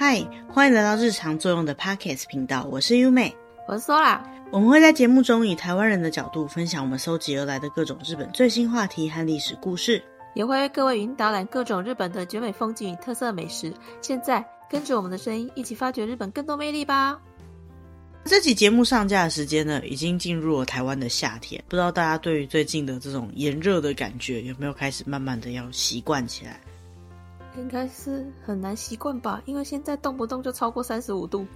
嗨，欢迎来到日常作用的 Podcast 频道，我是优美，我是 Sola。我们会在节目中以台湾人的角度分享我们搜集而来的各种日本最新话题和历史故事，也会为各位语音导览各种日本的绝美风景与特色美食。现在跟着我们的声音，一起发掘日本更多魅力吧！这期节目上架的时间呢，已经进入了台湾的夏天，不知道大家对于最近的这种炎热的感觉，有没有开始慢慢的要习惯起来？应该是很难习惯吧，因为现在动不动就超过三十五度。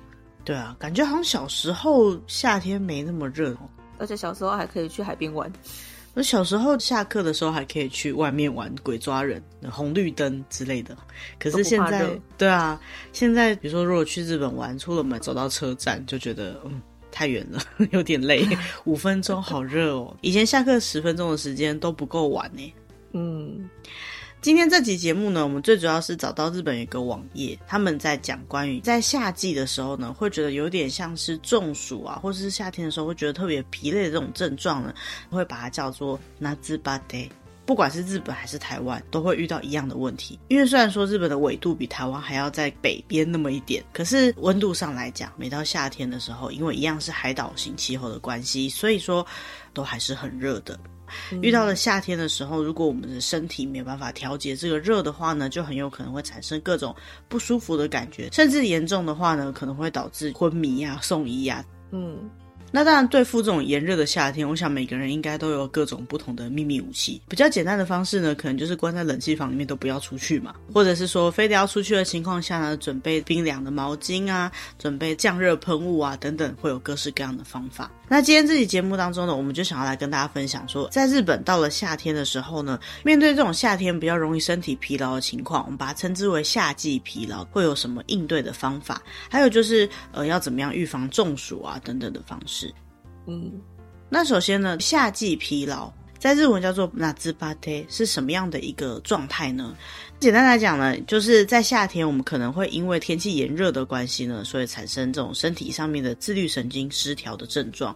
对啊，感觉好像小时候夏天没那么热哦，而且小时候还可以去海边玩。我小时候下课的时候还可以去外面玩鬼抓人、红绿灯之类的。可是现在，对啊，现在比如说如果去日本玩，出了门走到车站就觉得嗯太远了，有点累，五分钟好热哦。以前下课十分钟的时间都不够玩呢。嗯。今天这集节目呢，我们最主要是找到日本一个网页，他们在讲关于在夏季的时候呢，会觉得有点像是中暑啊，或者是夏天的时候会觉得特别疲累的这种症状呢，会把它叫做夏バテ。不管是日本还是台湾，都会遇到一样的问题。因为虽然说日本的纬度比台湾还要在北边那么一点，可是温度上来讲，每到夏天的时候，因为一样是海岛型气候的关系，所以说都还是很热的。遇到了夏天的时候，如果我们的身体没有办法调节这个热的话呢，就很有可能会产生各种不舒服的感觉，甚至严重的话呢，可能会导致昏迷呀、啊、送医呀、啊。嗯。那当然，对付这种炎热的夏天，我想每个人应该都有各种不同的秘密武器。比较简单的方式呢，可能就是关在冷气房里面都不要出去嘛，或者是说非得要出去的情况下呢，准备冰凉的毛巾啊，准备降热喷雾啊等等，会有各式各样的方法。那今天这期节目当中呢，我们就想要来跟大家分享说，在日本到了夏天的时候呢，面对这种夏天比较容易身体疲劳的情况，我们把它称之为夏季疲劳，会有什么应对的方法？还有就是呃，要怎么样预防中暑啊等等的方式。嗯，那首先呢，夏季疲劳在日文叫做夏バテ，是什么样的一个状态呢？简单来讲呢，就是在夏天，我们可能会因为天气炎热的关系呢，所以产生这种身体上面的自律神经失调的症状。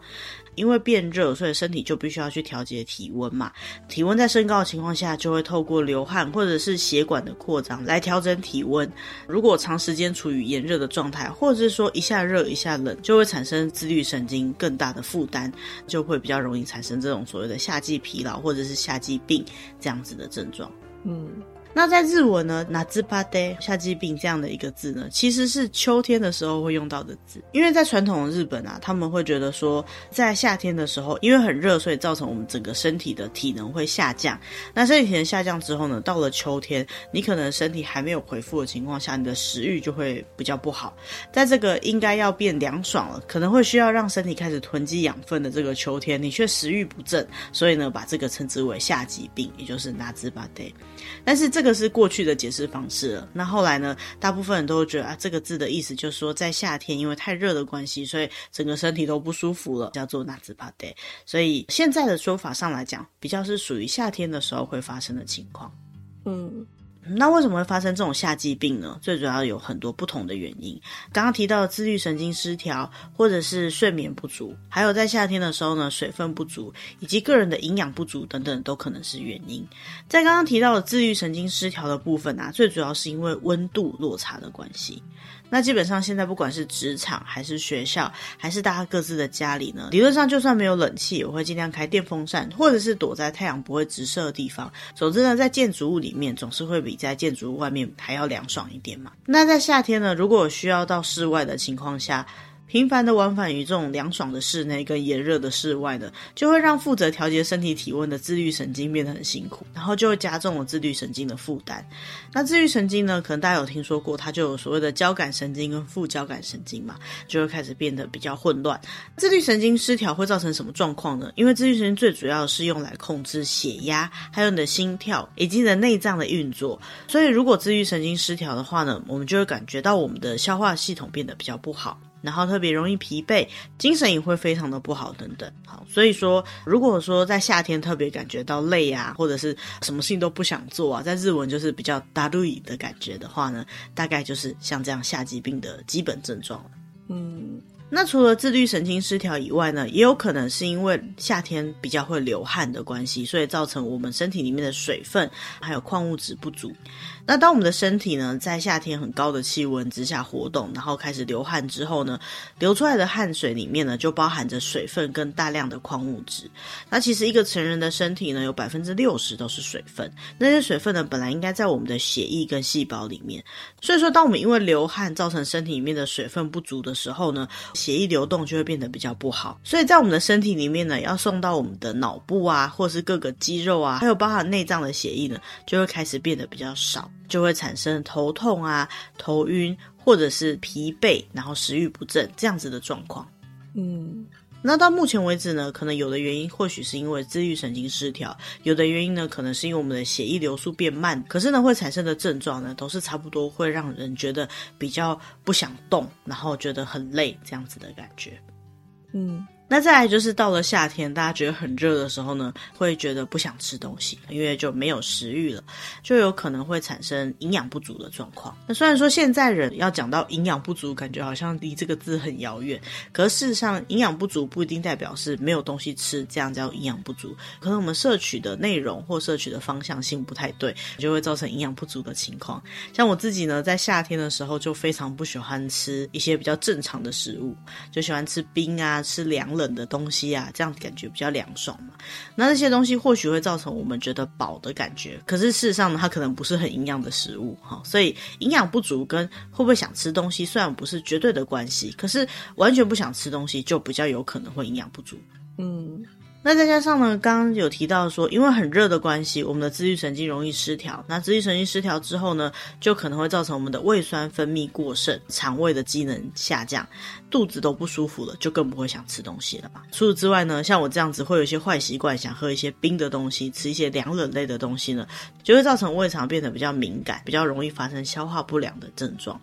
因为变热，所以身体就必须要去调节体温嘛。体温在升高的情况下，就会透过流汗或者是血管的扩张来调整体温。如果长时间处于炎热的状态，或者是说一下热一下冷，就会产生自律神经更大的负担，就会比较容易产生这种所谓的夏季疲劳或者是夏季病这样子的症状。嗯。那在日文呢，夏バテ夏季病这样的一个字呢，其实是秋天的时候会用到的字。因为在传统的日本啊，他们会觉得说，在夏天的时候，因为很热，所以造成我们整个身体的体能会下降。那身体体能下降之后呢，到了秋天，你可能身体还没有恢复的情况下，你的食欲就会比较不好。在这个应该要变凉爽了，可能会需要让身体开始囤积养分的这个秋天，你却食欲不振，所以呢，把这个称之为夏季病，也就是夏バテ。但是这个。 这是过去的解释方式了。那后来呢？大部分人都会觉得啊，这个字的意思就是说，在夏天因为太热的关系，所以整个身体都不舒服了，叫做夏バテ。所以现在的说法上来讲，比较是属于夏天的时候会发生的情况。嗯。那为什么会发生这种夏季病呢？最主要有很多不同的原因。刚刚提到的自律神经失调，或者是睡眠不足，还有在夏天的时候呢，水分不足，以及个人的营养不足等等，都可能是原因。在刚刚提到的自律神经失调的部分啊，最主要是因为温度落差的关系。那基本上现在不管是职场还是学校，还是大家各自的家里呢，理论上就算没有冷气，我会尽量开电风扇，或者是躲在太阳不会直射的地方。总之呢，在建筑物里面总是会比在建筑物外面还要凉爽一点嘛。那在夏天呢，如果需要到室外的情况下，频繁的往返于这种凉爽的室内跟炎热的室外呢，就会让负责调节身体体温的自律神经变得很辛苦，然后就会加重了自律神经的负担。那自律神经呢，可能大家有听说过，它就有所谓的交感神经跟副交感神经嘛，就会开始变得比较混乱。自律神经失调会造成什么状况呢？因为自律神经最主要是用来控制血压，还有你的心跳以及你的内脏的运作。所以如果自律神经失调的话呢，我们就会感觉到我们的消化系统变得比较不好。然后特别容易疲惫，精神也会非常的不好，等等。好，所以说，如果说在夏天特别感觉到累啊，或者是什么事情都不想做啊，在日文就是比较だるい的感觉的话呢，大概就是像这样夏季病的基本症状。嗯。 那除了自律神经失调以外呢，也有可能是因为夏天比较会流汗的关系，所以造成我们身体里面的水分还有矿物质不足。那当我们的身体呢，在夏天很高的气温之下活动，然后开始流汗之后呢，流出来的汗水里面呢，就包含着水分跟大量的矿物质。那其实一个成人的身体呢，有百分之六十都是水分。那些水分呢，本来应该在我们的血液跟细胞里面。所以说，当我们因为流汗造成身体里面的水分不足的时候呢，血液流动就会变得比较不好，所以在我们的身体里面呢，要送到我们的脑部啊，或是各个肌肉啊，还有包含内脏的血液呢，就会开始变得比较少，就会产生头痛啊、头晕，或者是疲惫，然后食欲不振这样子的状况。嗯。那到目前为止呢，可能有的原因或许是因为自律神经失调，有的原因呢，可能是因为我们的血液流速变慢。可是呢，会产生的症状呢，都是差不多会让人觉得比较不想动，然后觉得很累这样子的感觉。嗯。那再来就是到了夏天，大家觉得很热的时候呢，会觉得不想吃东西，因为就没有食欲了，就有可能会产生营养不足的状况。那虽然说现在人要讲到营养不足，感觉好像离这个字很遥远，可事实上，营养不足不一定代表是没有东西吃，这样叫营养不足。可能我们摄取的内容或摄取的方向性不太对，就会造成营养不足的情况。像我自己呢，在夏天的时候就非常不喜欢吃一些比较正常的食物，就喜欢吃冰啊，吃凉。冷的东西啊，这样感觉比较凉爽嘛。那这些东西或许会造成我们觉得饱的感觉，可是事实上呢，它可能不是很营养的食物哈。所以营养不足跟会不会想吃东西，虽然不是绝对的关系，可是完全不想吃东西就比较有可能会营养不足。嗯。那再加上呢，刚刚有提到说，因为很热的关系，我们的自律神经容易失调。那自律神经失调之后呢，就可能会造成我们的胃酸分泌过剩，肠胃的机能下降，肚子都不舒服了，就更不会想吃东西了吧。除此之外呢，像我这样子会有一些坏习惯，想喝一些冰的东西，吃一些凉冷类的东西呢，就会造成胃肠变得比较敏感，比较容易发生消化不良的症状，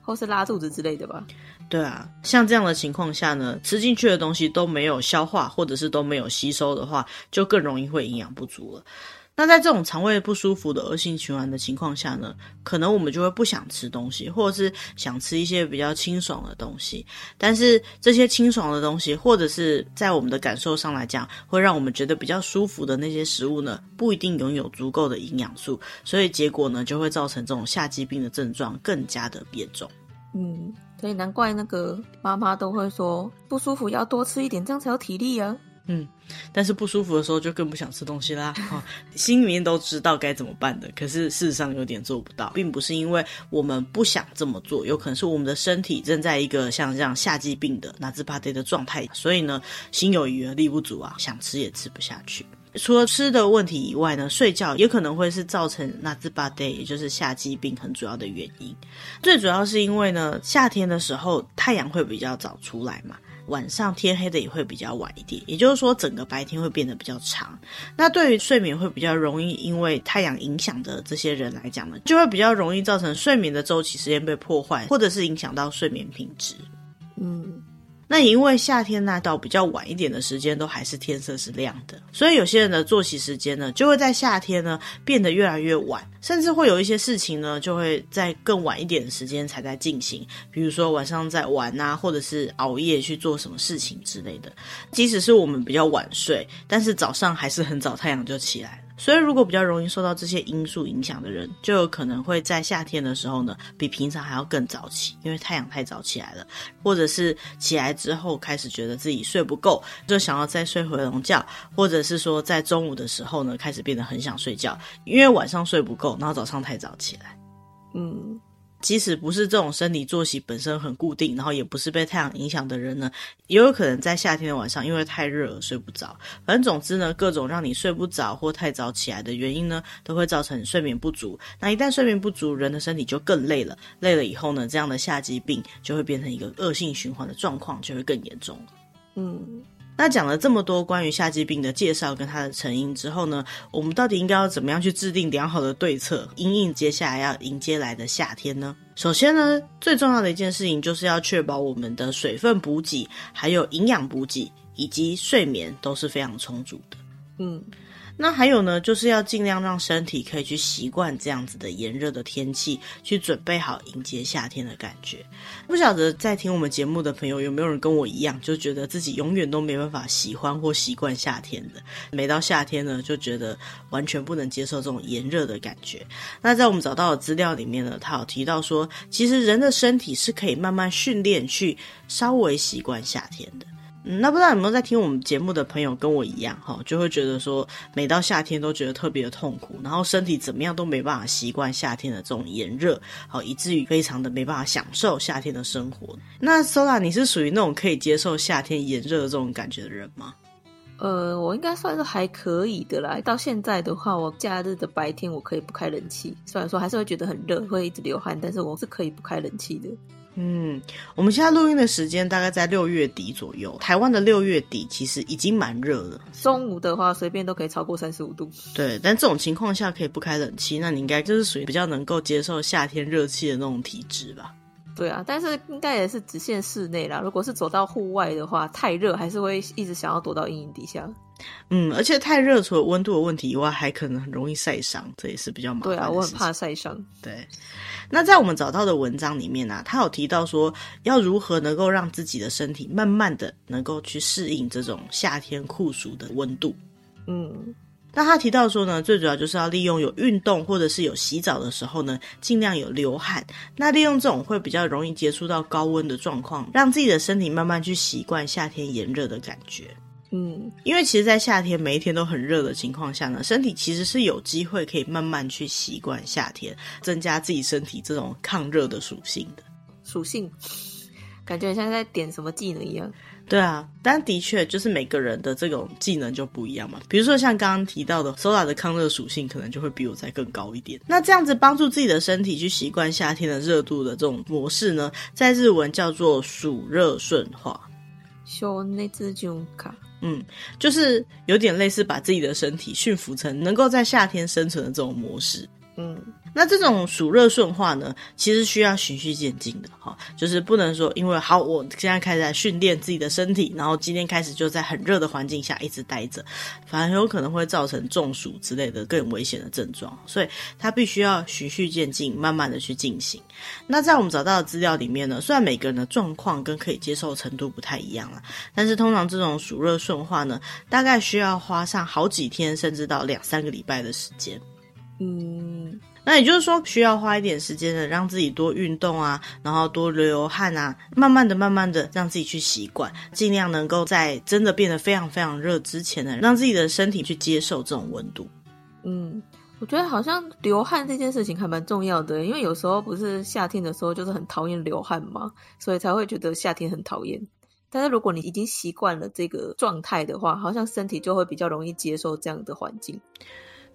或是拉肚子之类的吧。对啊，像这样的情况下呢，吃进去的东西都没有消化，或者是都没有吸收的话，就更容易会营养不足了。那在这种肠胃不舒服的恶性循环的情况下呢，可能我们就会不想吃东西，或者是想吃一些比较清爽的东西。但是这些清爽的东西，或者是在我们的感受上来讲，会让我们觉得比较舒服的那些食物呢，不一定拥有足够的营养素，所以结果呢，就会造成这种夏季病的症状更加的严重。嗯。所以难怪那个妈妈都会说不舒服要多吃一点，这样才有体力啊。嗯，但是不舒服的时候就更不想吃东西啦。哦，心里面都知道该怎么办的，可是事实上有点做不到，并不是因为我们不想这么做，有可能是我们的身体正在一个像这样夏季病的夏バテ的状态，所以呢，心有余而力不足啊，想吃也吃不下去。除了吃的问题以外呢，睡觉也可能会是造成那兹巴 day，，也就是夏季病很主要的原因。最主要是因为呢，夏天的时候太阳会比较早出来嘛，晚上天黑的也会比较晚一点，也就是说整个白天会变得比较长。那对于睡眠会比较容易因为太阳影响的这些人来讲呢，就会比较容易造成睡眠的周期时间被破坏，或者是影响到睡眠品质。嗯。那因为夏天呢，到比较晚一点的时间都还是天色是亮的，所以有些人的作息时间呢，就会在夏天呢变得越来越晚，甚至会有一些事情呢，就会在更晚一点的时间才在进行，比如说晚上在玩啊，或者是熬夜去做什么事情之类的。即使是我们比较晚睡，但是早上还是很早太阳就起来了。所以，如果比较容易受到这些因素影响的人，就有可能会在夏天的时候呢，比平常还要更早起，因为太阳太早起来了，或者是起来之后开始觉得自己睡不够，就想要再睡回笼觉，或者是说在中午的时候呢，开始变得很想睡觉，因为晚上睡不够，然后早上太早起来，嗯。即使不是这种生理作息本身很固定，然后也不是被太阳影响的人呢，也有可能在夏天的晚上因为太热而睡不着。反正总之呢，各种让你睡不着或太早起来的原因呢，都会造成睡眠不足。那一旦睡眠不足，人的身体就更累了，累了以后呢，这样的夏季病就会变成一个恶性循环的状况，就会更严重。嗯。那讲了这么多关于夏季病的介绍跟它的成因之后呢，我们到底应该要怎么样去制定良好的对策，因应接下来要迎接来的夏天呢？首先呢，最重要的一件事情就是要确保我们的水分补给、还有营养补给以及睡眠都是非常充足的。嗯。那还有呢，就是要尽量让身体可以去习惯这样子的炎热的天气，去准备好迎接夏天的感觉。不晓得在听我们节目的朋友有没有人跟我一样，就觉得自己永远都没办法喜欢或习惯夏天的。每到夏天呢，就觉得完全不能接受这种炎热的感觉。那在我们找到的资料里面呢，他有提到说，其实人的身体是可以慢慢训练去稍微习惯夏天的。那不知道有没有在听我们节目的朋友跟我一样哈，就会觉得说，每到夏天都觉得特别的痛苦，然后身体怎么样都没办法习惯夏天的这种炎热，好，以至于非常的没办法享受夏天的生活。那 Sola，你是属于那种可以接受夏天炎热的这种感觉的人吗？呃，我应该算是还可以的啦。到现在的话，我假日的白天我可以不开冷气，虽然说还是会觉得很热，会一直流汗，但是我是可以不开冷气的。嗯，我们现在录音的时间大概在六月底左右。台湾的六月底其实已经蛮热了，中午的话随便都可以超过三十五度。对，但这种情况下可以不开冷气，那你应该就是属于比较能够接受夏天热气的那种体质吧？对啊，但是应该也是只限室内啦。如果是走到户外的话，太热还是会一直想要躲到阴影底下。嗯，而且太热，除了温度的问题以外，还可能很容易晒伤，这也是比较麻烦的。对啊，我很怕晒伤。对。那在我们找到的文章里面呢、啊，他有提到说，要如何能够让自己的身体慢慢的能够去适应这种夏天酷暑的温度。嗯，那他提到说呢，最主要就是要利用有运动或者是有洗澡的时候呢，尽量有流汗。那利用这种会比较容易接触到高温的状况，让自己的身体慢慢去习惯夏天炎热的感觉。嗯，因为其实，在夏天每一天都很热的情况下呢，身体其实是有机会可以慢慢去习惯夏天，增加自己身体这种抗热的属性的属性，感觉像在点什么技能一样。对啊，但的确就是每个人的这种技能就不一样嘛。比如说像刚刚提到的，Sola 的抗热属性可能就会比我再更高一点。那这样子帮助自己的身体去习惯夏天的热度的这种模式呢，在日文叫做暑热顺化。暑热顺化。嗯，就是有点类似把自己的身体驯服成能够在夏天生存的这种模式。嗯。那这种暑热顺化呢，其实需要循序渐进的哈，就是不能说因为好，我现在开始在训练自己的身体，然后今天开始就在很热的环境下一直待着，反而很有可能会造成中暑之类的更危险的症状，所以它必须要循序渐进，慢慢的去进行。那在我们找到的资料里面呢，虽然每个人的状况跟可以接受程度不太一样啦，但是通常这种暑热顺化呢，大概需要花上好几天，甚至到两三个礼拜的时间。嗯。那也就是说，需要花一点时间的，让自己多运动啊，然后多流汗啊，慢慢的、慢慢的让自己去习惯，尽量能够在真的变得非常非常热之前呢，让自己的身体去接受这种温度。嗯，我觉得好像流汗这件事情还蛮重要的，因为有时候不是夏天的时候就是很讨厌流汗嘛，所以才会觉得夏天很讨厌。但是如果你已经习惯了这个状态的话，好像身体就会比较容易接受这样的环境。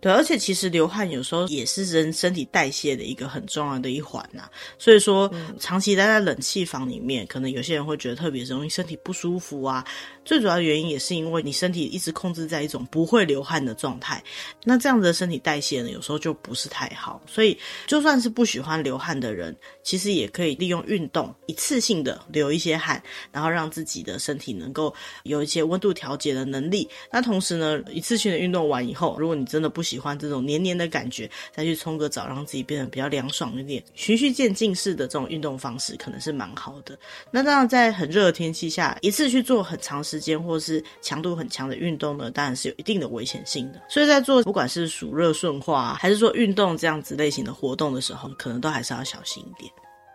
对，而且其实流汗有时候也是人身体代谢的一个很重要的一环呐、啊。所以说，长期待在冷气房里面，可能有些人会觉得特别容易身体不舒服啊。最主要的原因也是因为你身体一直控制在一种不会流汗的状态，那这样子的身体代谢呢，有时候就不是太好。所以，就算是不喜欢流汗的人，其实也可以利用运动，一次性的流一些汗，然后让自己的身体能够有一些温度调节的能力。那同时呢，一次性的运动完以后，如果你真的不喜喜欢这种黏黏的感觉，再去冲个澡，让自己变得比较凉爽一点，循序渐进式的这种运动方式，可能是蛮好的。那当然，在很热的天气下，一次去做很长时间或是强度很强的运动呢，当然是有一定的危险性的。所以在做不管是暑热顺化，还是说运动这样子类型的活动的时候，可能都还是要小心一点。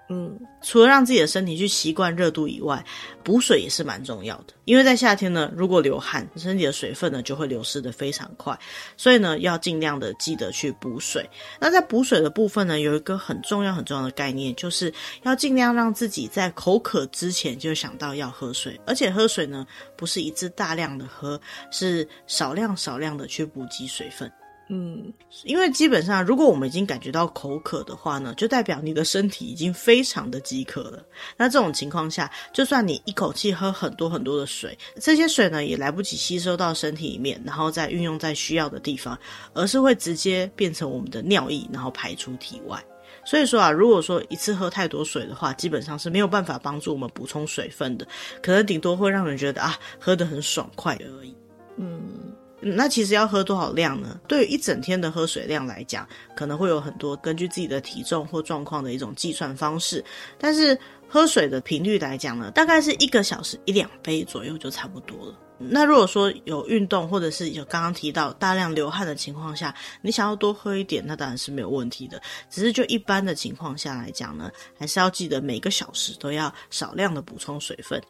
嗯，除了让自己的身体去习惯热度以外，补水也是蛮重要的。因为在夏天呢，如果流汗，身体的水分呢就会流失的非常快，所以呢要尽量的记得去补水。那在补水的部分呢，有一个很重要很重要的概念，就是要尽量让自己在口渴之前就想到要喝水，而且喝水呢不是一次大量的喝，是少量少量的去补给水分。嗯，因为基本上，如果我们已经感觉到口渴的话呢，就代表你的身体已经非常的饥渴了。那这种情况下，就算你一口气喝很多很多的水，这些水呢也来不及吸收到身体里面，然后再运用在需要的地方，而是会直接变成我们的尿液，然后排出体外。所以说啊，如果说一次喝太多水的话，基本上是没有办法帮助我们补充水分的，可能顶多会让人觉得啊，喝得很爽快而已。嗯。那其实要喝多少量呢？对于一整天的喝水量来讲，可能会有很多根据自己的体重或状况的一种计算方式。但是喝水的频率来讲呢，大概是一个小时一两杯左右就差不多了。那如果说有运动或者是有刚刚提到大量流汗的情况下，你想要多喝一点，那当然是没有问题的。只是就一般的情况下来讲呢，还是要记得每个小时都要少量的补充水分。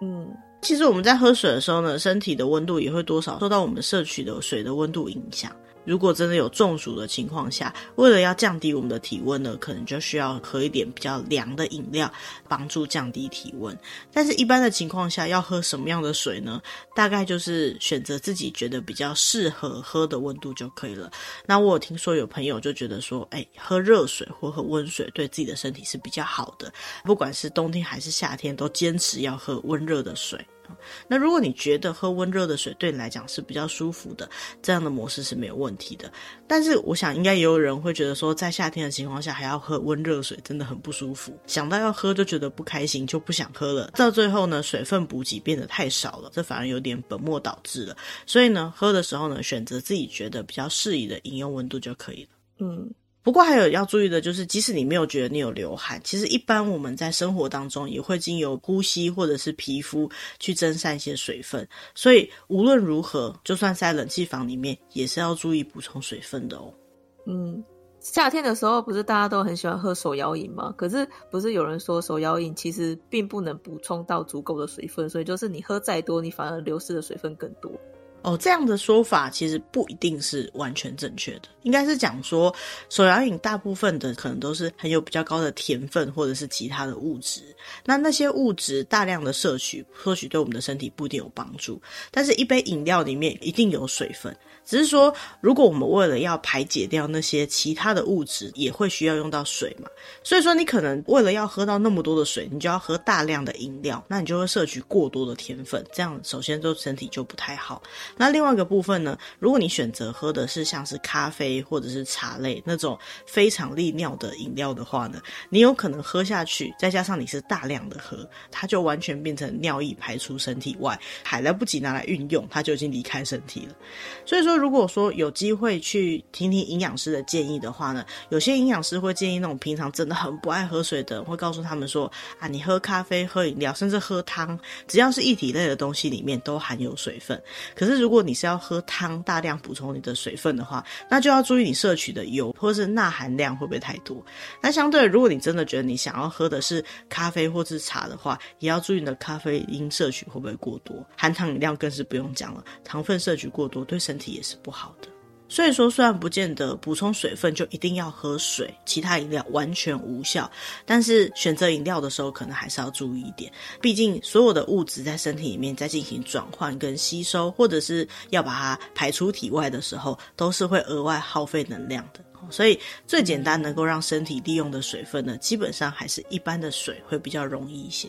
嗯。其实我们在喝水的时候呢，身体的温度也会多少受到我们摄取的水的温度影响。如果真的有中暑的情况下，为了要降低我们的体温呢，可能就需要喝一点比较凉的饮料，帮助降低体温。但是，一般的情况下，要喝什么样的水呢？大概就是选择自己觉得比较适合喝的温度就可以了。那我有听说有朋友就觉得说，哎，喝热水或喝温水对自己的身体是比较好的，不管是冬天还是夏天，都坚持要喝温热的水。那如果你觉得喝温热的水对你来讲是比较舒服的，这样的模式是没有问题的。但是我想应该也有人会觉得说，在夏天的情况下还要喝温热水，真的很不舒服。想到要喝就觉得不开心，就不想喝了。到最后呢，水分补给变得太少了，这反而有点本末倒置了。所以呢，喝的时候呢，选择自己觉得比较适宜的饮用温度就可以了。嗯。不过还有要注意的就是，即使你没有觉得你有流汗，其实一般我们在生活当中也会经由呼吸或者是皮肤去蒸散一些水分，所以无论如何，就算在冷气房里面，也是要注意补充水分的哦。嗯，夏天的时候不是大家都很喜欢喝手摇饮吗？可是不是有人说手摇饮其实并不能补充到足够的水分，所以就是你喝再多，你反而流失的水分更多。哦，这样的说法其实不一定是完全正确的，应该是讲说手摇饮大部分的可能都是含有比较高的甜分或者是其他的物质，那那些物质大量的摄取或许对我们的身体不一定有帮助，但是一杯饮料里面一定有水分。只是说，如果我们为了要排解掉那些其他的物质，也会需要用到水嘛。所以说，你可能为了要喝到那么多的水，你就要喝大量的饮料，那你就会摄取过多的甜分，这样首先就身体就不太好。那另外一个部分呢，如果你选择喝的是像是咖啡或者是茶类那种非常利尿的饮料的话呢，你有可能喝下去，再加上你是大量的喝，它就完全变成尿液排出身体外，还来不及拿来运用，它就已经离开身体了。所以说。如果说有机会去听听营养师的建议的话呢，有些营养师会建议那种平常真的很不爱喝水的，会告诉他们说啊，你喝咖啡、喝饮料，甚至喝汤，只要是液体类的东西里面都含有水分。可是如果你是要喝汤，大量补充你的水分的话，那就要注意你摄取的油或是钠含量会不会太多。那相对，如果你真的觉得你想要喝的是咖啡或是茶的话，也要注意你的咖啡因摄取会不会过多，含糖饮料更是不用讲了，糖分摄取过多对身体也是不好的，所以说虽然不见得补充水分就一定要喝水，其他饮料完全无效，但是选择饮料的时候可能还是要注意一点，毕竟所有的物质在身体里面在进行转换跟吸收，或者是要把它排出体外的时候，都是会额外耗费能量的，所以最简单能够让身体利用的水分呢，基本上还是一般的水会比较容易一些，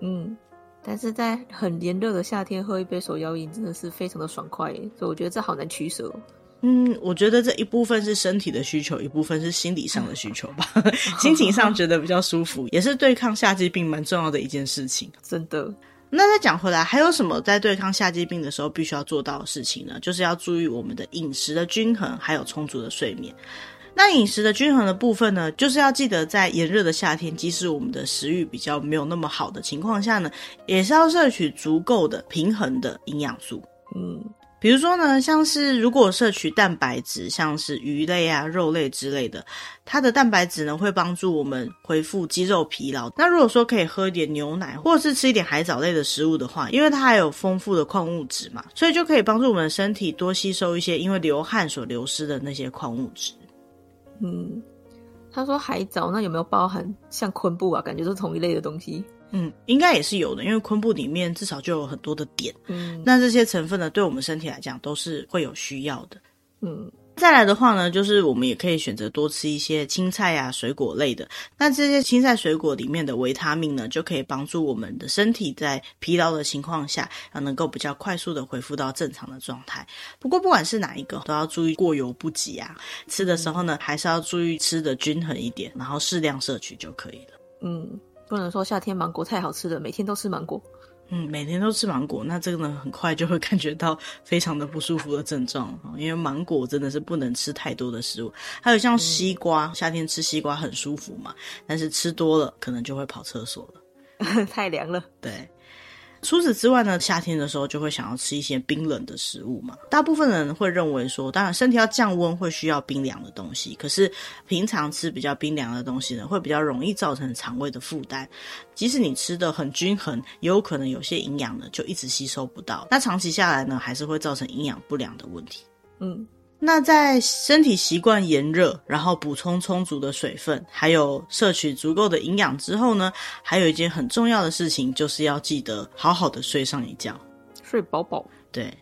嗯。但是在很炎热的夏天喝一杯手摇饮真的是非常的爽快，所以我觉得这好难取舍。嗯，我觉得这一部分是身体的需求，一部分是心理上的需求吧。心情上觉得比较舒服，也是对抗夏季病蛮重要的一件事情。真的。那再讲回来，还有什么在对抗夏季病的时候必须要做到的事情呢？就是要注意我们的饮食的均衡，还有充足的睡眠。那饮食的均衡的部分呢，就是要记得在炎热的夏天，即使我们的食欲比较没有那么好的情况下呢，也是要摄取足够的平衡的营养素。嗯，比如说呢，像是如果摄取蛋白质，像是鱼类啊、肉类之类的，它的蛋白质呢会帮助我们恢复肌肉疲劳。那如果说可以喝一点牛奶，或者是吃一点海藻类的食物的话，因为它还有丰富的矿物质嘛，所以就可以帮助我们身体多吸收一些因为流汗所流失的那些矿物质。嗯，他说海藻，那有没有包含像昆布啊？感觉是同一类的东西。嗯，应该也是有的，因为昆布里面至少就有很多的碘。嗯，那这些成分呢，对我们身体来讲都是会有需要的。嗯。再来的话呢，就是我们也可以选择多吃一些青菜啊、水果类的。那这些青菜、水果里面的维他命呢，就可以帮助我们的身体在疲劳的情况下，啊能够比较快速的恢复到正常的状态。不过不管是哪一个，都要注意过犹不及啊。吃的时候呢，还是要注意吃的均衡一点，然后适量摄取就可以了。嗯，不能说夏天芒果太好吃了，每天都吃芒果。嗯，每天都吃芒果，那这个呢，很快就会感觉到非常的不舒服的症状，因为芒果真的是不能吃太多的食物。还有像西瓜，嗯、夏天吃西瓜很舒服嘛，但是吃多了可能就会跑厕所了，太凉了。对。除此之外呢，夏天的时候就会想要吃一些冰冷的食物嘛。大部分人会认为说，当然身体要降温会需要冰凉的东西，可是平常吃比较冰凉的东西呢，会比较容易造成肠胃的负担。即使你吃的很均衡，也有可能有些营养呢就一直吸收不到，那长期下来呢，还是会造成营养不良的问题。嗯。那在身体习惯炎热，然后补充充足的水分，还有摄取足够的营养之后呢，还有一件很重要的事情，就是要记得好好的睡上一觉，睡饱饱。对。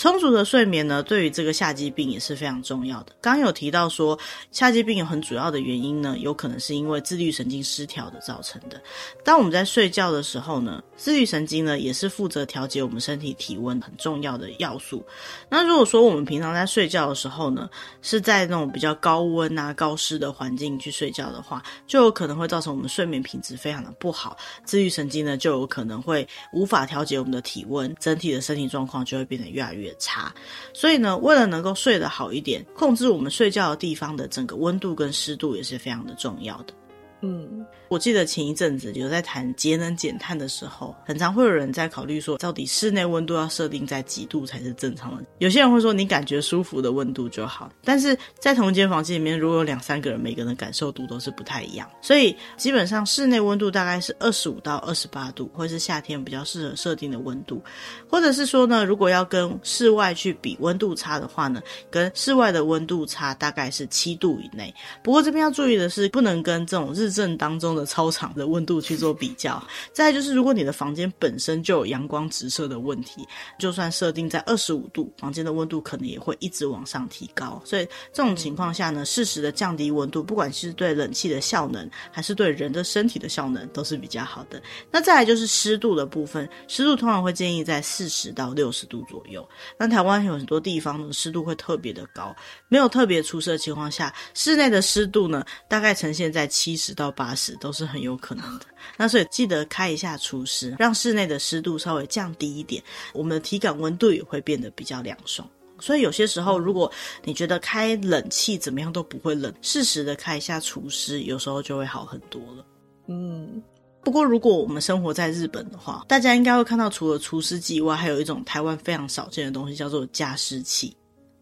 充足的睡眠呢，对于这个夏季病也是非常重要的。刚有提到说，夏季病有很主要的原因呢，有可能是因为自律神经失调的造成的。当我们在睡觉的时候呢，自律神经呢也是负责调节我们身体体温很重要的要素。那如果说我们平常在睡觉的时候呢，是在那种比较高温啊、高湿的环境去睡觉的话，就有可能会造成我们睡眠品质非常的不好，自律神经呢就有可能会无法调节我们的体温，整体的身体状况就会变得越来越差，所以呢，为了能够睡得好一点，控制我们睡觉的地方的整个温度跟湿度也是非常的重要的。嗯。我记得前一阵子有在谈节能减碳的时候，很常会有人在考虑说，到底室内温度要设定在几度才是正常的？有些人会说，你感觉舒服的温度就好。但是在同一间房间里面，如果有两三个人，每个人的感受度都是不太一样。所以基本上室内温度大概是二十五到二十八度，或是夏天比较适合设定的温度。或者是说呢，如果要跟室外去比温度差的话呢，跟室外的温度差大概是七度以内。不过这边要注意的是，不能跟这种日正当中的操场的温度去做比较，再就是如果你的房间本身就有阳光直射的问题，就算设定在二十五度，房间的温度可能也会一直往上提高。所以这种情况下呢，适时的降低温度，不管是对冷气的效能，还是对人的身体的效能，都是比较好的。那再来就是湿度的部分，湿度通常会建议在四十到六十度左右。那台湾有很多地方呢，湿度会特别的高，没有特别出湿的情况下，室内的湿度呢，大概呈现在七十到八十都。都是很有可能的，那所以记得开一下除湿，让室内的湿度稍微降低一点，我们的体感温度也会变得比较凉爽。所以有些时候，如果你觉得开冷气怎么样都不会冷，适时的开一下除湿，有时候就会好很多了。嗯，不过如果我们生活在日本的话，大家应该会看到，除了除湿机以外，还有一种台湾非常少见的东西，叫做加湿器。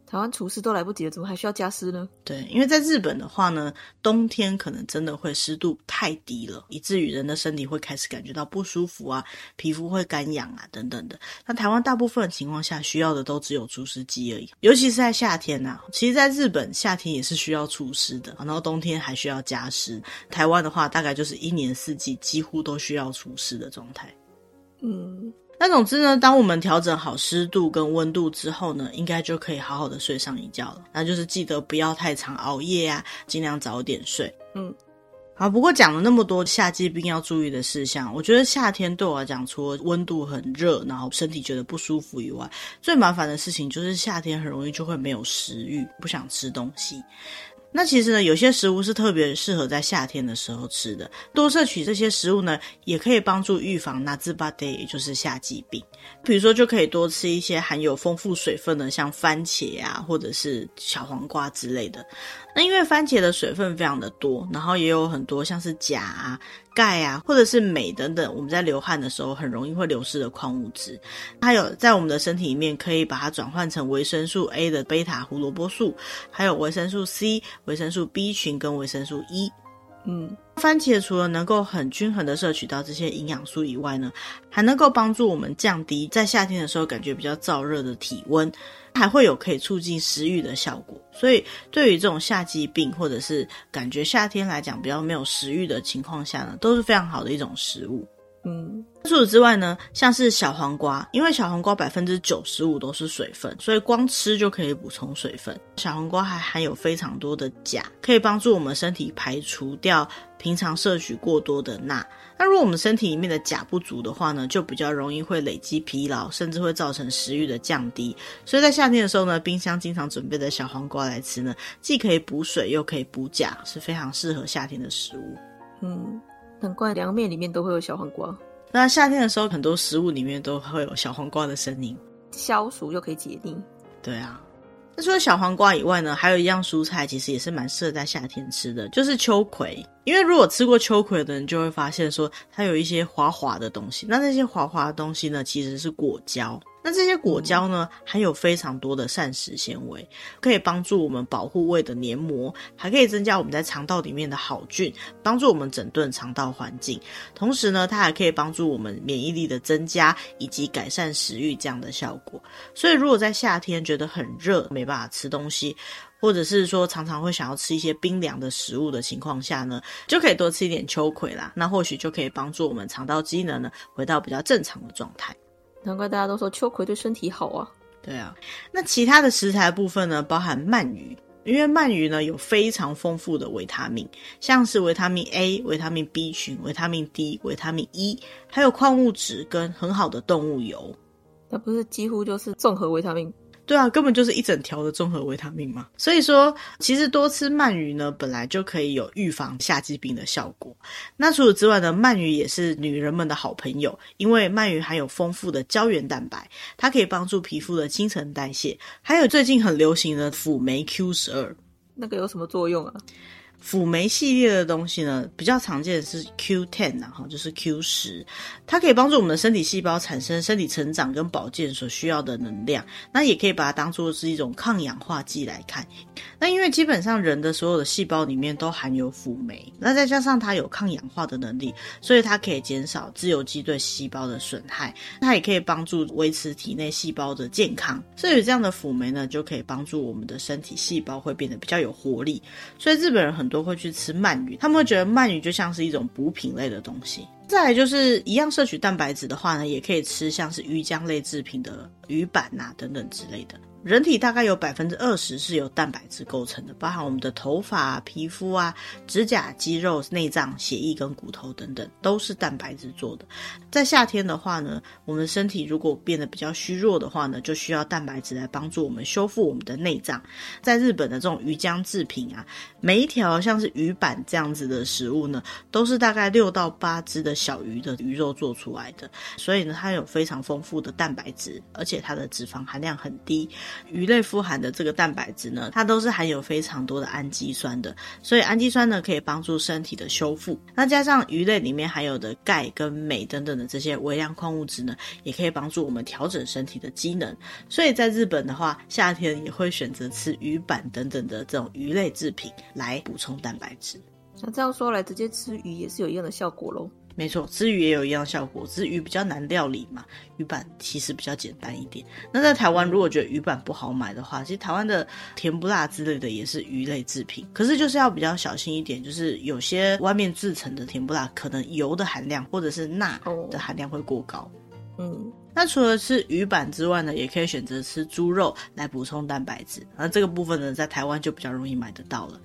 台湾厨师都来不及了，怎么还需要加湿呢？对，因为在日本的话呢，冬天可能真的会湿度太低了，以至于人的身体会开始感觉到不舒服啊，皮肤会干痒啊等等的。那台湾大部分的情况下需要的都只有除湿机而已，尤其是在夏天呐、啊。其实，在日本夏天也是需要除湿的，然后冬天还需要加湿。台湾的话，大概就是一年四季几乎都需要除湿的状态。嗯。那总之呢，当我们调整好湿度跟温度之后呢，应该就可以好好的睡上一觉了。那就是记得不要太常熬夜啊，尽量早点睡。嗯，好。不过讲了那么多夏季病要注意的事项，我觉得夏天对我来讲，除了温度很热，然后身体觉得不舒服以外，最麻烦的事情就是夏天很容易就会没有食欲，不想吃东西。那其实呢，有些食物是特别适合在夏天的时候吃的。多摄取这些食物呢，也可以帮助预防那滋巴爹，也就是夏季病。比如说，就可以多吃一些含有丰富水分的，像番茄啊，或者是小黄瓜之类的。那因为番茄的水分非常的多，然后也有很多像是钾啊。钙啊，或者是镁等等，我们在流汗的时候很容易会流失的矿物质，还有在我们的身体里面可以把它转换成维生素 A 的贝塔胡萝卜素，还有维生素 C、维生素 B 群跟维生素 E。嗯，番茄除了能够很均衡的摄取到这些营养素以外呢，还能够帮助我们降低在夏天的时候感觉比较燥热的体温。还会有可以促进食欲的效果，所以对于这种夏季病或者是感觉夏天来讲比较没有食欲的情况下呢，都是非常好的一种食物。嗯，除此之外呢，像是小黄瓜，因为小黄瓜百分之九十五都是水分，所以光吃就可以补充水分。小黄瓜还含有非常多的钾，可以帮助我们身体排除掉平常摄取过多的钠。那如果我们身体里面的钾不足的话呢，就比较容易会累积疲劳，甚至会造成食欲的降低。所以在夏天的时候呢，冰箱经常准备的小黄瓜来吃呢，既可以补水又可以补钾，是非常适合夏天的食物。嗯。难怪凉面里面都会有小黄瓜。那夏天的时候，很多食物里面都会有小黄瓜的身影，消暑又可以解腻。对啊。那除了小黄瓜以外呢，还有一样蔬菜，其实也是蛮适合在夏天吃的，就是秋葵。因为如果吃过秋葵的人，就会发现说它有一些滑滑的东西。那那些滑滑的东西呢，其实是果胶。那这些果胶呢，含有非常多的膳食纤维，可以帮助我们保护胃的黏膜，还可以增加我们在肠道里面的好菌，帮助我们整顿肠道环境。同时呢，它还可以帮助我们免疫力的增加，以及改善食欲这样的效果。所以，如果在夏天觉得很热，没办法吃东西，或者是说常常会想要吃一些冰凉的食物的情况下呢，就可以多吃一点秋葵啦。那或许就可以帮助我们肠道机能呢，回到比较正常的状态。难怪大家都说秋葵对身体好啊！对啊，那其他的食材的部分呢，包含鳗鱼，因为鳗鱼呢有非常丰富的维他命，像是维他命 A、维他命 B 群、维他命 D、维他命 E，还有矿物质跟很好的动物油，那不是几乎就是综合维他命？对啊，根本就是一整条的综合维他命嘛。所以说，其实多吃鳗鱼呢，本来就可以有预防夏季病的效果。那除此之外呢，鳗鱼也是女人们的好朋友，因为鳗鱼含有丰富的胶原蛋白，它可以帮助皮肤的新陈代谢。还有最近很流行的辅酶 Q 十二，那个有什么作用啊？辅酶系列的东西呢，比较常见的是 Q10，然后就是 Q 十，它可以帮助我们的身体细胞产生身体成长跟保健所需要的能量。那也可以把它当做是一种抗氧化剂来看。那因为基本上人的所有的细胞里面都含有辅酶，那再加上它有抗氧化的能力，所以它可以减少自由基对细胞的损害。它也可以帮助维持体内细胞的健康。所以这样的辅酶呢，就可以帮助我们的身体细胞会变得比较有活力。所以日本人很都会去吃鳗鱼，他们会觉得鳗鱼就像是一种补品类的东西。再来就是一样摄取蛋白质的话呢，也可以吃像是鱼浆类制品的鱼板呐、啊、等等之类的。人体大概有百分之二十是由蛋白质构成的，包含我们的头发、皮肤啊、指甲、肌肉、内脏、血液跟骨头等等，都是蛋白质做的。在夏天的话呢，我们身体如果变得比较虚弱的话呢，就需要蛋白质来帮助我们修复我们的内脏。在日本的这种鱼浆制品啊，每一条像是鱼板这样子的食物呢，都是大概六到八只的小鱼的鱼肉做出来的，所以呢，它有非常丰富的蛋白质，而且它的脂肪含量很低。鱼类富含的这个蛋白质呢，它都是含有非常多的氨基酸的，所以氨基酸呢可以帮助身体的修复。那加上鱼类里面含有的钙跟镁等等的这些微量矿物质呢，也可以帮助我们调整身体的机能。所以在日本的话，夏天也会选择吃鱼板等等的这种鱼类制品来补充蛋白质。那这样说来，直接吃鱼也是有一样的效果喽。没错，吃鱼也有一样效果，只是鱼比较难料理嘛，鱼板其实比较简单一点。那在台湾，如果觉得鱼板不好买的话，其实台湾的甜不辣之类的也是鱼类制品，可是就是要比较小心一点，就是有些外面制成的甜不辣，可能油的含量或者是钠的含量会过高。嗯，那除了吃鱼板之外呢，也可以选择吃猪肉来补充蛋白质，那这个部分呢，在台湾就比较容易买得到了。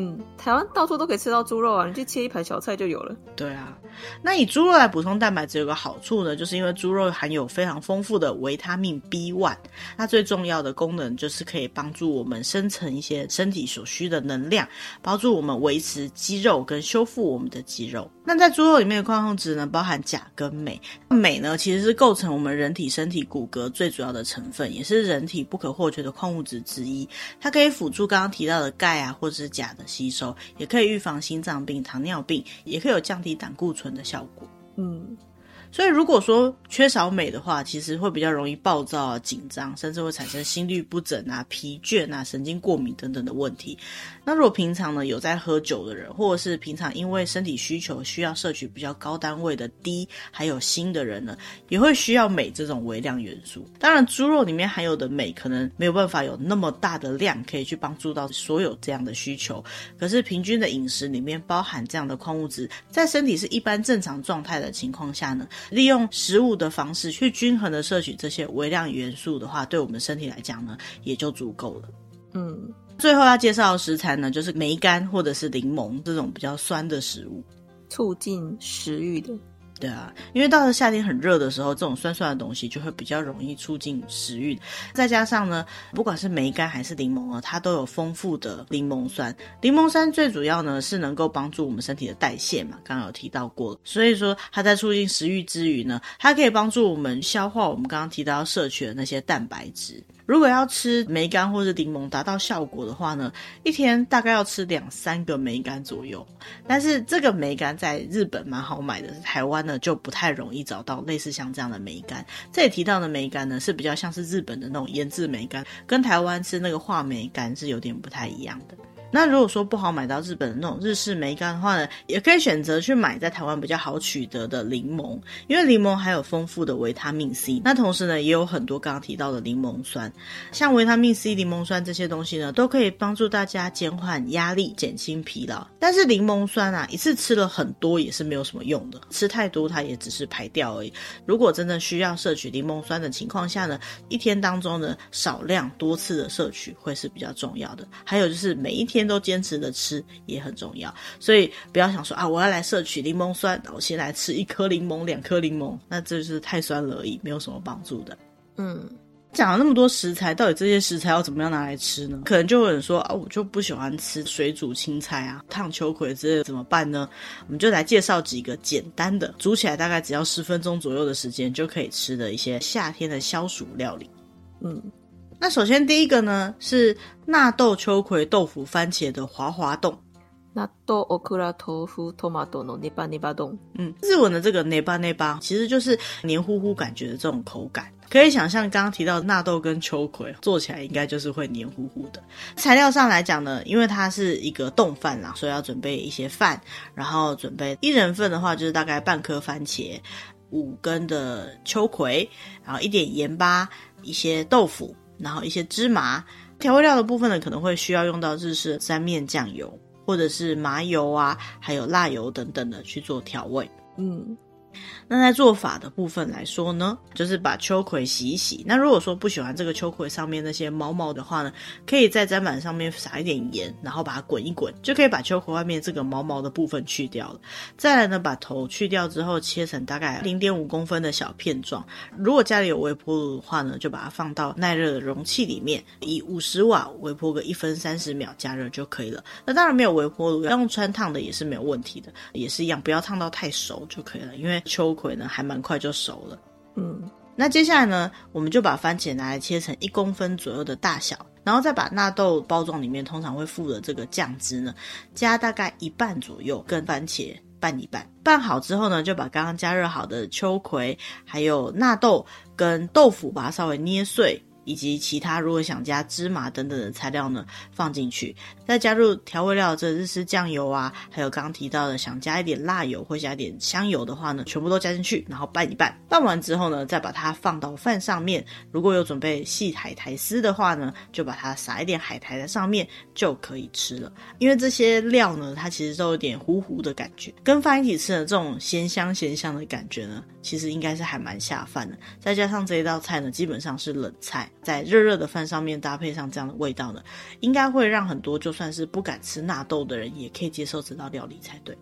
嗯，台湾到处都可以吃到猪肉啊，你去切一盘小菜就有了。对啊，那以猪肉来补充蛋白质有个好处呢，就是因为猪肉含有非常丰富的维他命 B1，那最重要的功能就是可以帮助我们生成一些身体所需的能量，帮助我们维持肌肉跟修复我们的肌肉。那在猪肉里面的矿物质呢，包含钾跟镁，镁呢其实是构成我们人体身体骨骼最主要的成分，也是人体不可或缺的矿物质之一，它可以辅助刚刚提到的钙啊，或者是钾的。吸收也可以预防心脏病、糖尿病，也可以有降低胆固醇的效果。嗯。所以，如果说缺少镁的话，其实会比较容易暴躁啊、紧张，甚至会产生心律不整啊、疲倦啊、神经过敏等等的问题。那如果平常呢有在喝酒的人，或者是平常因为身体需求需要摄取比较高单位的低还有锌的人呢，也会需要镁这种微量元素。当然，猪肉里面含有的镁可能没有办法有那么大的量可以去帮助到所有这样的需求。可是，平均的饮食里面包含这样的矿物质，在身体是一般正常状态的情况下呢，利用食物的方式去均衡的摄取这些微量元素的话，对我们身体来讲呢，也就足够了。嗯，最后要介绍的食材呢，就是梅干或者是柠檬这种比较酸的食物，促进食欲的。对啊，因为到了夏天很热的时候，这种酸酸的东西就会比较容易促进食欲。再加上呢，不管是梅干还是柠檬啊，它都有丰富的柠檬酸。柠檬酸最主要呢是能够帮助我们身体的代谢嘛，刚刚有提到过。所以说它在促进食欲之余呢，它可以帮助我们消化我们刚刚提到要摄取的那些蛋白质。如果要吃梅干或是柠檬达到效果的话呢，一天大概要吃两三个梅干左右。但是这个梅干在日本蛮好买的，台湾呢就不太容易找到类似像这样的梅干。这里提到的梅干呢是比较像是日本的那种腌制梅干，跟台湾吃那个话梅干是有点不太一样的。那如果说不好买到日本的那种日式梅干的话呢，也可以选择去买在台湾比较好取得的柠檬，因为柠檬还有丰富的维他命 C，那同时呢也有很多刚刚提到的柠檬酸，像维他命 C、柠檬酸这些东西呢，都可以帮助大家减缓压力、减轻疲劳。但是柠檬酸啊，一次吃了很多也是没有什么用的，吃太多它也只是排掉而已。如果真的需要摄取柠檬酸的情况下呢，一天当中呢少量多次的摄取会是比较重要的。还有就是每一天。天都坚持的吃也很重要，所以不要想说啊，我要来摄取柠檬酸，我先来吃一颗柠檬、两颗柠檬，那这就是太酸了而已，没有什么帮助的。嗯，讲了那么多食材，到底这些食材要怎么样拿来吃呢？可能就有人说啊，我就不喜欢吃水煮青菜啊、烫秋葵之类的，怎么办呢？我们就来介绍几个简单的，煮起来大概只要十分钟左右的时间就可以吃的一些夏天的消暑料理。嗯。那首先第一个呢是纳豆秋葵豆腐番茄的滑滑冻。纳豆オクラ豆腐トマトのネバネバ冻。嗯，日文的这个ネバネバ其实就是黏糊糊感觉的这种口感，可以想象刚刚提到的纳豆跟秋葵做起来应该就是会黏糊糊的。材料上来讲呢，因为它是一个冻饭啦，所以要准备一些饭，然后准备一人份的话就是大概半颗番茄，五根的秋葵，然后一点盐巴，一些豆腐。 然后一些芝麻，调味料的部分呢，可能会需要用到日式三面酱油，或者是麻油啊，还有辣油等等的去做调味。嗯。那在做法的部分来说呢，就是把秋葵洗一洗。那如果说不喜欢这个秋葵上面那些毛毛的话呢，可以在砧板上面撒一点盐，然后把它滚一滚，就可以把秋葵外面这个毛毛的部分去掉了。再来呢，把头去掉之后，切成大概零点五公分的小片状。如果家里有微波炉的话呢，就把它放到耐热的容器里面，以五十瓦微波个一分三十秒加热就可以了。那当然没有微波炉，要用穿烫的也是没有问题的，也是一样，不要烫到太熟就可以了，因为秋葵呢还蛮快就熟了，嗯，那接下来呢，我们就把番茄拿来切成一公分左右的大小，然后再把纳豆包装里面通常会附的这个酱汁呢，加大概一半左右，跟番茄拌一拌，拌好之后呢，就把刚刚加热好的秋葵，还有纳豆跟豆腐，把它稍微捏碎。以及其他如果想加芝麻等等的材料呢，放进去，再加入调味料，这日式酱油啊，还有刚刚提到的想加一点辣油或加一点香油的话呢，全部都加进去，然后拌一拌。拌完之后呢，再把它放到饭上面。如果有准备细海苔丝的话呢，就把它撒一点海苔在上面就可以吃了。因为这些料呢，它其实都有点糊糊的感觉，跟饭一起吃的这种咸香咸香的感觉呢，其实应该是还蛮下饭的。再加上这一道菜呢，基本上是冷菜。在热热的饭上面搭配上这样的味道呢，应该会让很多就算是不敢吃纳豆的人也可以接受这道料理才对。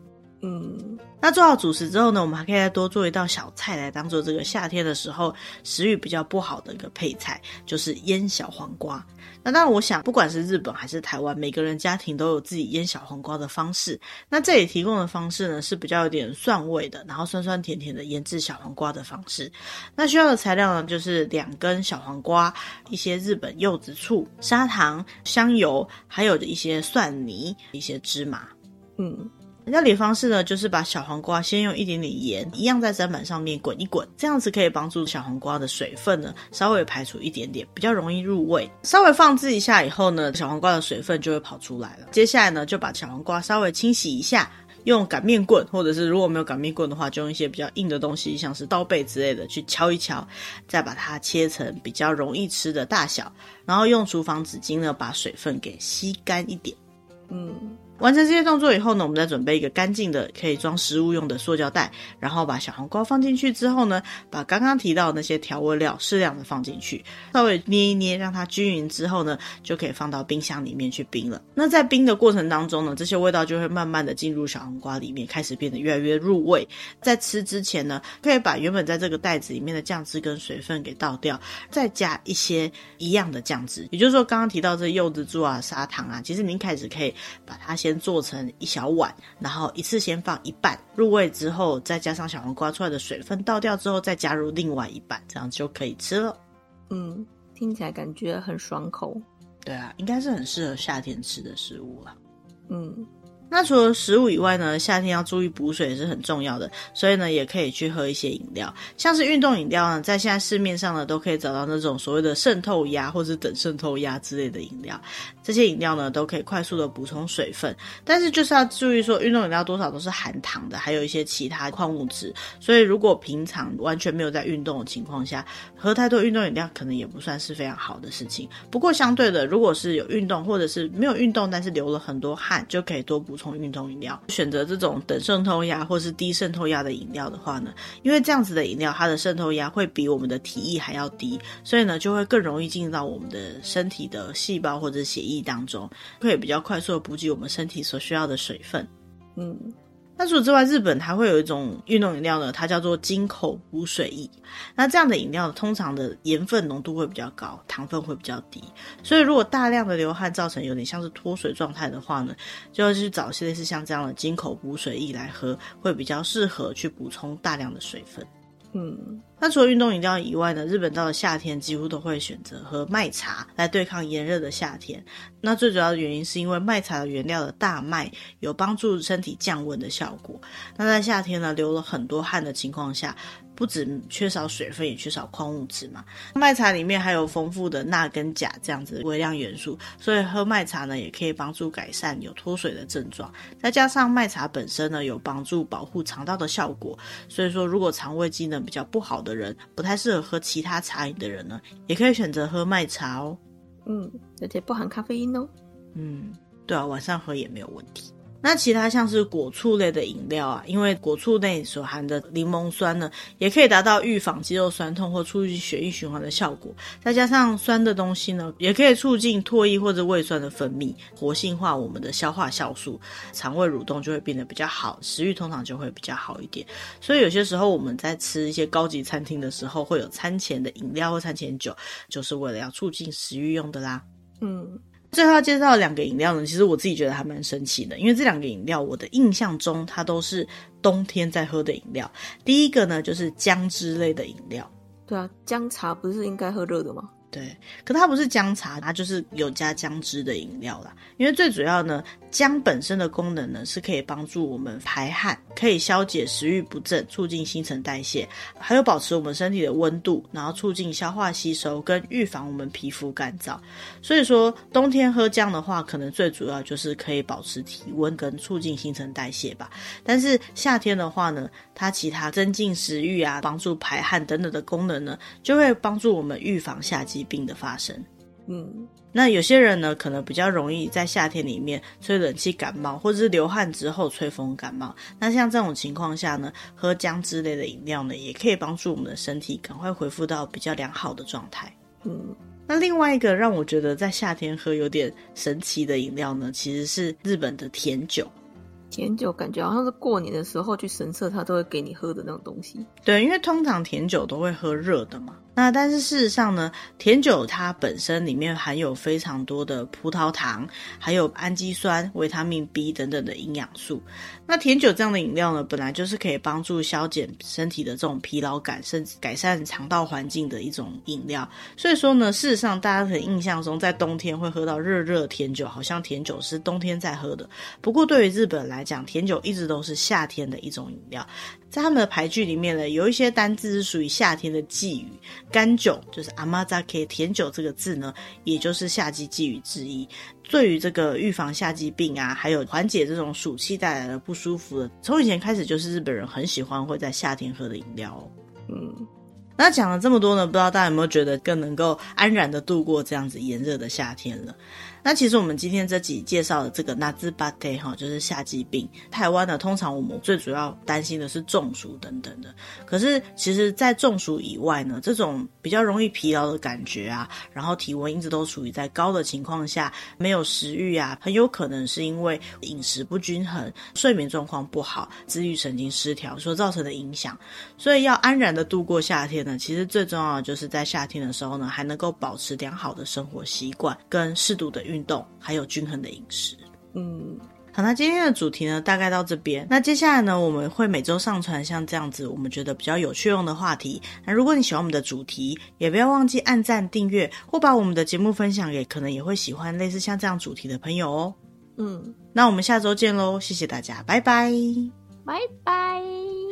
嗯，那做好主食之后呢，我们还可以再多做一道小菜来当做这个夏天的时候食欲比较不好的一个配菜，就是腌小黄瓜。那当然，我想不管是日本还是台湾，每个人家庭都有自己腌小黄瓜的方式。那这里提供的方式呢，是比较有点蒜味的，然后酸酸甜甜的腌制小黄瓜的方式。那需要的材料呢，就是两根小黄瓜，一些日本柚子醋、砂糖、香油，还有一些蒜泥、一些芝麻。嗯。料理方式呢，就是把小黄瓜先用一点点盐，一样在砧板上面滚一滚，这样子可以帮助小黄瓜的水分呢稍微排除一点点，比较容易入味。稍微放置一下以后呢，小黄瓜的水分就会跑出来了。接下来呢，就把小黄瓜稍微清洗一下，用擀面棍，或者是如果没有擀面棍的话，就用一些比较硬的东西，像是刀背之类的去敲一敲，再把它切成比较容易吃的大小，然后用厨房纸巾呢把水分给吸干一点。嗯。完成这些动作以后呢，我们再准备一个干净的可以装食物用的塑胶袋，然后把小黄瓜放进去之后呢，把刚刚提到的那些调味料适量的放进去，稍微捏一捏，让它均匀之后呢，就可以放到冰箱里面去冰了。那在冰的过程当中呢，这些味道就会慢慢的进入小黄瓜里面，开始变得越来越入味。在吃之前呢，可以把原本在这个袋子里面的酱汁跟水分给倒掉，再加一些一样的酱汁。也就是说，刚刚提到这柚子珠啊、砂糖啊，其实您开始可以把它做成一小碗，然后一次先放一半入味之后，再加上小黄瓜出来的水分倒掉之后，再加入另外一半，这样就可以吃了。嗯，听起来感觉很爽口。对啊，应该是很适合夏天吃的食物了。嗯。那除了食物以外呢，夏天要注意补水也是很重要的，所以呢，也可以去喝一些饮料，像是运动饮料呢，在现在市面上呢，都可以找到那种所谓的渗透压或者等渗透压之类的饮料，这些饮料呢，都可以快速的补充水分，但是就是要注意说，运动饮料多少都是含糖的，还有一些其他矿物质，所以如果平常完全没有在运动的情况下，喝太多运动饮料可能也不算是非常好的事情。不过相对的，如果是有运动或者是没有运动，但是流了很多汗，就可以多补。补充运动饮料，选择这种等渗透压或是低渗透压的饮料的话呢，因为这样子的饮料它的渗透压会比我们的体液还要低，所以呢就会更容易进入到我们的身体的细胞或者血液当中，可以比较快速的补给我们身体所需要的水分。嗯。那除此之外，日本还会有一种运动饮料呢，它叫做金口补水液。那这样的饮料通常的盐分浓度会比较高，糖分会比较低。所以如果大量的流汗造成有点像是脱水状态的话呢，就要去找些类似像这样的金口补水液来喝，会比较适合去补充大量的水分。嗯，那除了运动饮料以外呢，日本到了夏天几乎都会选择喝麦茶来对抗炎热的夏天。那最主要的原因是因为麦茶的原料的大麦有帮助身体降温的效果。那在夏天呢，流了很多汗的情况下，不止缺少水分，也缺少矿物质嘛。麦茶里面还有丰富的钠跟钾这样子的微量元素，所以喝麦茶呢，也可以帮助改善有脱水的症状。再加上麦茶本身呢，有帮助保护肠道的效果，所以说如果肠胃机能比较不好的人，不太适合喝其他茶饮的人呢，也可以选择喝麦茶哦。嗯，而且不含咖啡因哦。嗯，对啊，晚上喝也没有问题。那其他像是果醋类的饮料啊，因为果醋内所含的柠檬酸呢，也可以达到预防肌肉酸痛或促进血液循环的效果。再加上酸的东西呢，也可以促进唾液或者胃酸的分泌，活性化我们的消化酵素，肠胃蠕动就会变得比较好，食欲通常就会比较好一点。所以有些时候我们在吃一些高级餐厅的时候，会有餐前的饮料或餐前酒，就是为了要促进食欲用的啦。嗯。最后要介绍两个饮料呢，其实我自己觉得还蛮神奇的，因为这两个饮料我的印象中它都是冬天在喝的饮料。第一个呢就是姜汁类的饮料，对啊，姜茶不是应该喝热的吗？对，可它不是姜茶，它就是有加姜汁的饮料啦。因为最主要呢，姜本身的功能呢是可以帮助我们排汗，可以消解食欲不振，促进新陈代谢，还有保持我们身体的温度，然后促进消化吸收，跟预防我们皮肤干燥。所以说冬天喝姜的话，可能最主要就是可以保持体温跟促进新陈代谢吧。但是夏天的话呢，它其他增进食欲啊、帮助排汗等等的功能呢，就会帮助我们预防夏季病的发生，嗯，那有些人呢，可能比较容易在夏天里面吹冷气感冒，或者是流汗之后吹风感冒。那像这种情况下呢，喝姜汁类的饮料呢，也可以帮助我们的身体赶快恢复到比较良好的状态。嗯，那另外一个让我觉得在夏天喝有点神奇的饮料呢，其实是日本的甜酒。甜酒感觉好像是过年的时候去神社，他都会给你喝的那种东西。对，因为通常甜酒都会喝热的嘛。那但是事实上呢，甜酒它本身里面含有非常多的葡萄糖，还有氨基酸、维他命 B 等等的营养素。那甜酒这样的饮料呢，本来就是可以帮助消减身体的这种疲劳感，甚至改善肠道环境的一种饮料。所以说呢，事实上大家的印象中，在冬天会喝到热热甜酒，好像甜酒是冬天在喝的。不过对于日本来讲，甜酒一直都是夏天的一种饮料。在他们的牌句里面呢，有一些单字是属于夏天的寄语。甘酒就是 amazake，甜酒这个字呢，也就是夏季寄语之一。对于这个预防夏季病啊，还有缓解这种暑气带来的不舒服的，从以前开始就是日本人很喜欢会在夏天喝的饮料。嗯，那讲了这么多呢，不知道大家有没有觉得更能够安然的度过这样子炎热的夏天了？那其实我们今天这集介绍的这个夏バテ哈，就是夏季病。台湾呢，通常我们最主要担心的是中暑等等的。可是其实，在中暑以外呢，这种比较容易疲劳的感觉啊，然后体温一直都处于在高的情况下，没有食欲啊，很有可能是因为饮食不均衡、睡眠状况不好、自律神经失调所造成的影响。所以要安然的度过夏天呢，其实最重要的就是在夏天的时候呢，还能够保持良好的生活习惯跟适度的运运动，还有均衡的饮食。嗯，好，那今天的主题呢，大概到这边。那接下来呢，我们会每周上传像这样子我们觉得比较有趣用的话题。那如果你喜欢我们的主题，也不要忘记按赞、订阅，或把我们的节目分享给可能也会喜欢类似像这样主题的朋友哦。嗯，那我们下周见喽，谢谢大家，拜拜，拜拜。